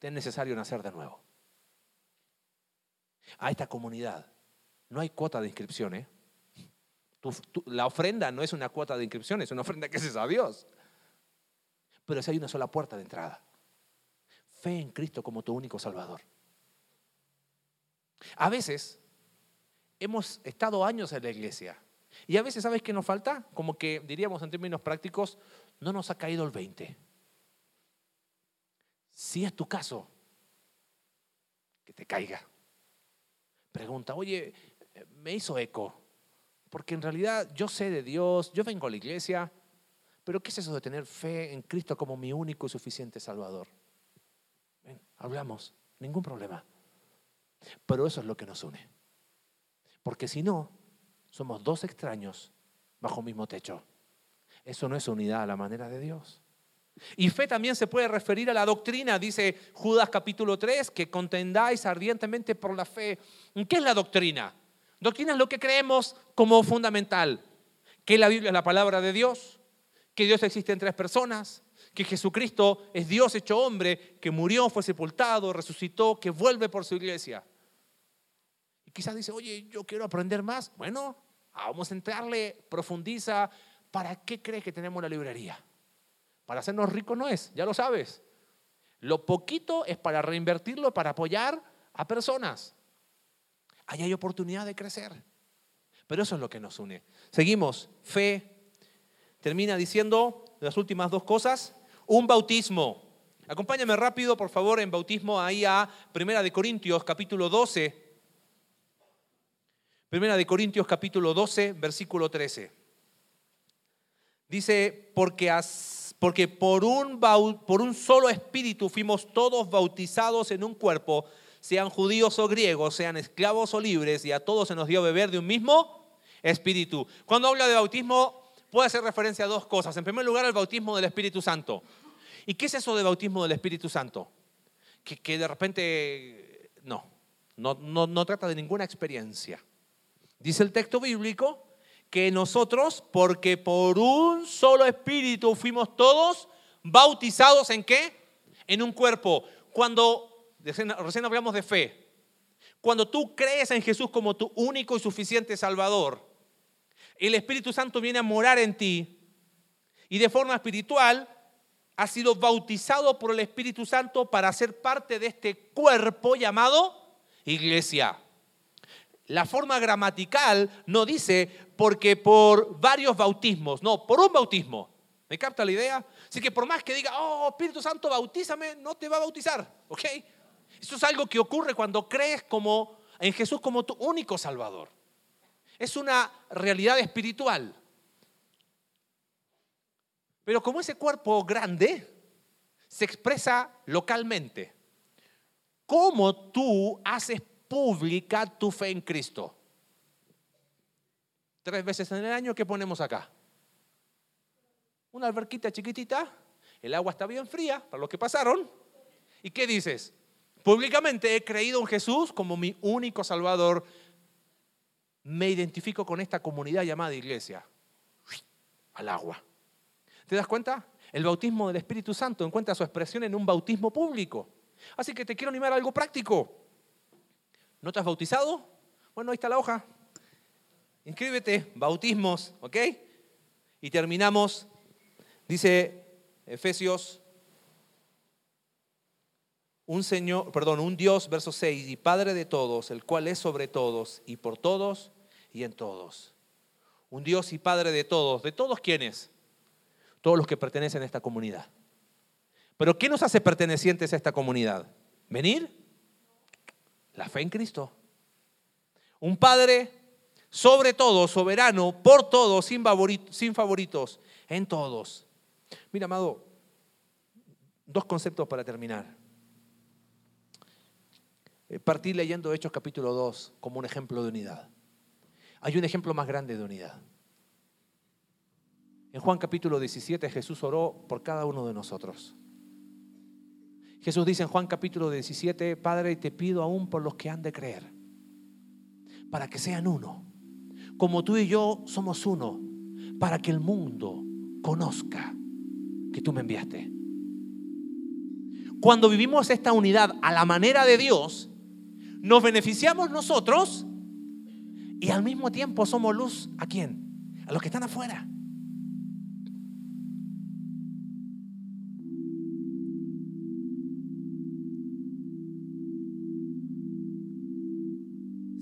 es necesario nacer de nuevo. A esta comunidad no hay cuota de inscripción, ¿eh? la ofrenda no es una cuota de inscripción, es una ofrenda que es a Dios. Pero si hay una sola puerta de entrada. Fe en Cristo como tu único Salvador. A veces hemos estado años en la iglesia y a veces, ¿sabes qué nos falta? Como que diríamos en términos prácticos, no nos ha caído el 20. Si es tu caso, que te caiga. Pregunta, oye, me hizo eco. Porque en realidad yo sé de Dios, yo vengo a la iglesia, pero ¿qué es eso de tener fe en Cristo como mi único y suficiente Salvador? Hablamos, ningún problema. Pero eso es lo que nos une. Porque si no, somos dos extraños bajo un mismo techo. Eso no es unidad a la manera de Dios. Y fe también se puede referir a la doctrina, dice Judas capítulo 3, que contendáis ardientemente por la fe. ¿Qué es la doctrina? Doctrina es lo que creemos como fundamental, que la Biblia es la palabra de Dios, que Dios existe en tres personas, que Jesucristo es Dios hecho hombre, que murió, fue sepultado, resucitó, que vuelve por su iglesia. Y quizás dice, oye, yo quiero aprender más. Bueno, vamos a entrarle, profundiza. ¿Para qué crees que tenemos la librería? Para hacernos ricos no es, ya lo sabes. Lo poquito es para reinvertirlo, para apoyar a personas. Ahí hay oportunidad de crecer. Pero eso es lo que nos une. Seguimos. Fe. Termina diciendo las últimas dos cosas. Un bautismo. Acompáñame rápido, por favor, en bautismo ahí a Primera de Corintios, capítulo 12. Primera de Corintios, capítulo 12, versículo 13. Dice, porque, porque por, un, solo espíritu fuimos todos bautizados en un cuerpo, sean judíos o griegos, sean esclavos o libres, y a todos se nos dio beber de un mismo espíritu. Cuando habla de bautismo, puede hacer referencia a dos cosas. En primer lugar, al bautismo del Espíritu Santo. ¿Y qué es eso de bautismo del Espíritu Santo? Que, de repente, no, no, no, no trata de ninguna experiencia. Dice el texto bíblico que nosotros, porque por un solo espíritu fuimos todos bautizados en qué? En un cuerpo. Cuando, recién hablamos de fe, cuando tú crees en Jesús como tu único y suficiente Salvador, el Espíritu Santo viene a morar en ti y de forma espiritual has sido bautizado por el Espíritu Santo para ser parte de este cuerpo llamado iglesia. La forma gramatical no dice porque por varios bautismos, no, por un bautismo. ¿Me capta la idea? Así que por más que diga, oh, Espíritu Santo, bautízame, no te va a bautizar, ¿ok? Eso es algo que ocurre cuando crees como, en Jesús como tu único Salvador. Es una realidad espiritual. Pero como ese cuerpo grande se expresa localmente, ¿cómo tú haces pública tu fe en Cristo? Tres veces en el año, ¿qué ponemos acá? Una alberquita chiquitita, el agua está bien fría para los que pasaron. ¿Y qué dices? Públicamente he creído en Jesús como mi único Salvador. Me identifico con esta comunidad llamada iglesia. Al agua. ¿Te das cuenta? El bautismo del Espíritu Santo encuentra su expresión en un bautismo público. Así que te quiero animar a algo práctico. ¿No te has bautizado? Bueno, ahí está la hoja. Inscríbete, bautismos, ¿ok? Y terminamos, dice Efesios, un Señor, perdón, un Dios, verso 6, y Padre de todos, el cual es sobre todos y por todos y en todos. Un Dios y Padre de todos. ¿De todos quiénes? Todos los que pertenecen a esta comunidad. Pero ¿qué nos hace pertenecientes a esta comunidad? ¿Venir? La fe en Cristo. Un Padre sobre todo, soberano, por todos, sin, sin favoritos, en todos. Mira, amado, dos conceptos para terminar. Eh, partí leyendo Hechos capítulo 2 como un ejemplo de unidad. Hay un ejemplo más grande de unidad. En Juan capítulo 17 Jesús oró por cada uno de nosotros. Jesús dice en Juan capítulo 17, Padre, te pido aún por los que han de creer, para que sean uno, como tú y yo somos uno, para que el mundo conozca que tú me enviaste. Cuando vivimos esta unidad a la manera de Dios, nos beneficiamos nosotros y al mismo tiempo somos luz a quién? A los que están afuera.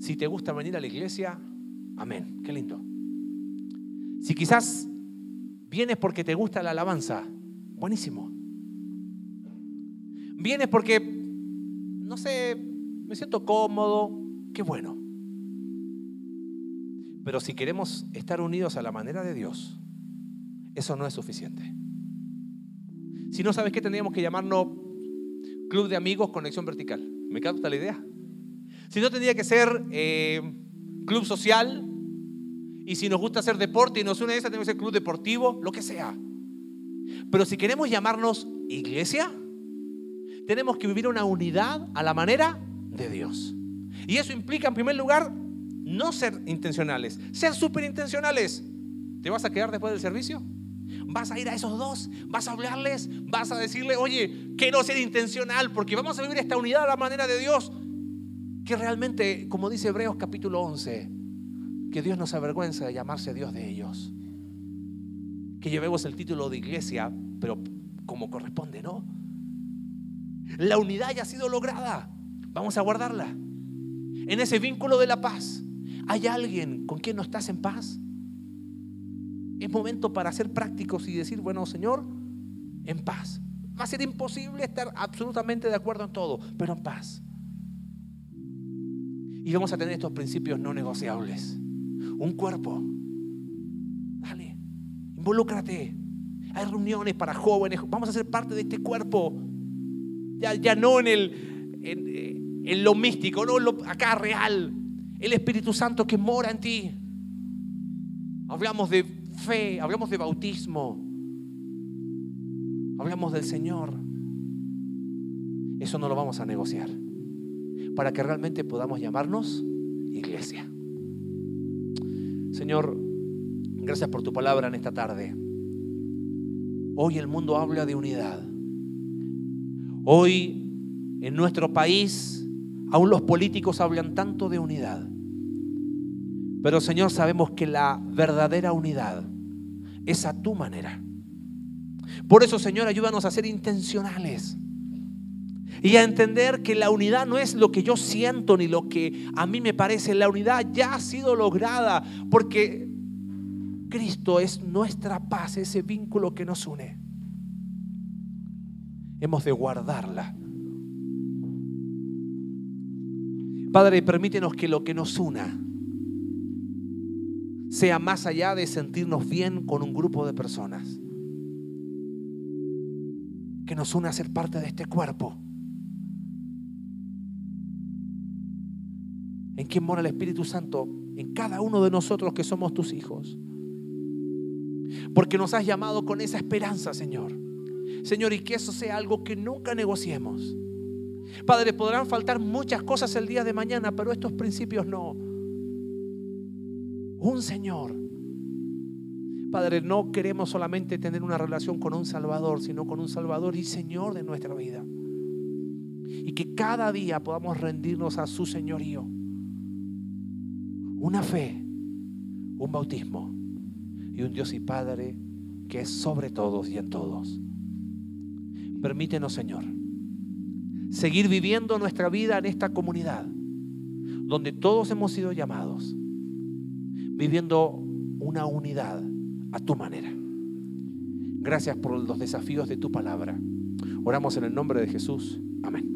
Si te gusta venir a la iglesia, amén, qué lindo. Si quizás vienes porque te gusta la alabanza, buenísimo. Vienes porque, no sé, me siento cómodo, qué bueno. Pero si queremos estar unidos a la manera de Dios, eso no es suficiente. Si no sabes qué, tendríamos que llamarnos Club de Amigos Conexión Vertical. ¿Me capta la idea? Si no, tendría que ser eh, club social. Y si nos gusta hacer deporte y nos une a esa, tenemos que ser club deportivo, lo que sea. Pero si queremos llamarnos iglesia, tenemos que vivir una unidad a la manera de Dios. Y eso implica, en primer lugar, no ser intencionales, ser súper intencionales. ¿Te vas a quedar después del servicio? Vas a ir a esos dos, vas a hablarles, vas a decirle, oye, quiero ser intencional porque vamos a vivir esta unidad a la manera de Dios. Que realmente, como dice Hebreos capítulo 11, que Dios no se avergüenza de llamarse Dios de ellos. Que llevemos el título de iglesia, pero como corresponde, ¿no? La unidad ya ha sido lograda. Vamos a guardarla. En ese vínculo de la paz, ¿hay alguien con quien no estás en paz? Es momento para ser prácticos y decir, bueno, Señor, en paz. Va a ser imposible estar absolutamente de acuerdo en todo, pero en paz. Y vamos a tener estos principios no negociables. Un cuerpo. Dale, involúcrate. Hay reuniones para jóvenes. Vamos a ser parte de este cuerpo. Ya, ya no en, el, en, lo místico, no lo, acá real. El Espíritu Santo que mora en ti. Hablamos de fe, hablamos de bautismo, hablamos del Señor. Eso no lo vamos a negociar para que realmente podamos llamarnos iglesia. Señor, gracias por tu palabra en esta tarde. Hoy el mundo habla de unidad. Hoy en nuestro país aún los políticos hablan tanto de unidad. Pero Señor, sabemos que la verdadera unidad es a tu manera. Por eso, Señor, ayúdanos a ser intencionales y a entender que la unidad no es lo que yo siento ni lo que a mí me parece. La unidad ya ha sido lograda porque Cristo es nuestra paz, ese vínculo que nos une. Hemos de guardarla. Padre, permítenos que lo que nos una sea más allá de sentirnos bien con un grupo de personas. Que nos une a ser parte de este cuerpo. En quien mora el Espíritu Santo, en cada uno de nosotros que somos tus hijos. Porque nos has llamado con esa esperanza, Señor. Señor, y que eso sea algo que nunca negociemos. Padre, podrán faltar muchas cosas el día de mañana, pero estos principios no un Señor. Padre, no queremos solamente tener una relación con un Salvador, sino con un Salvador y Señor de nuestra vida. Y que cada día podamos rendirnos a su señorío. Una fe, un bautismo y un Dios y Padre que es sobre todos y en todos. Permítenos, Señor, seguir viviendo nuestra vida en esta comunidad, donde todos hemos sido llamados viviendo una unidad a tu manera. Gracias por los desafíos de tu palabra. Oramos en el nombre de Jesús. Amén.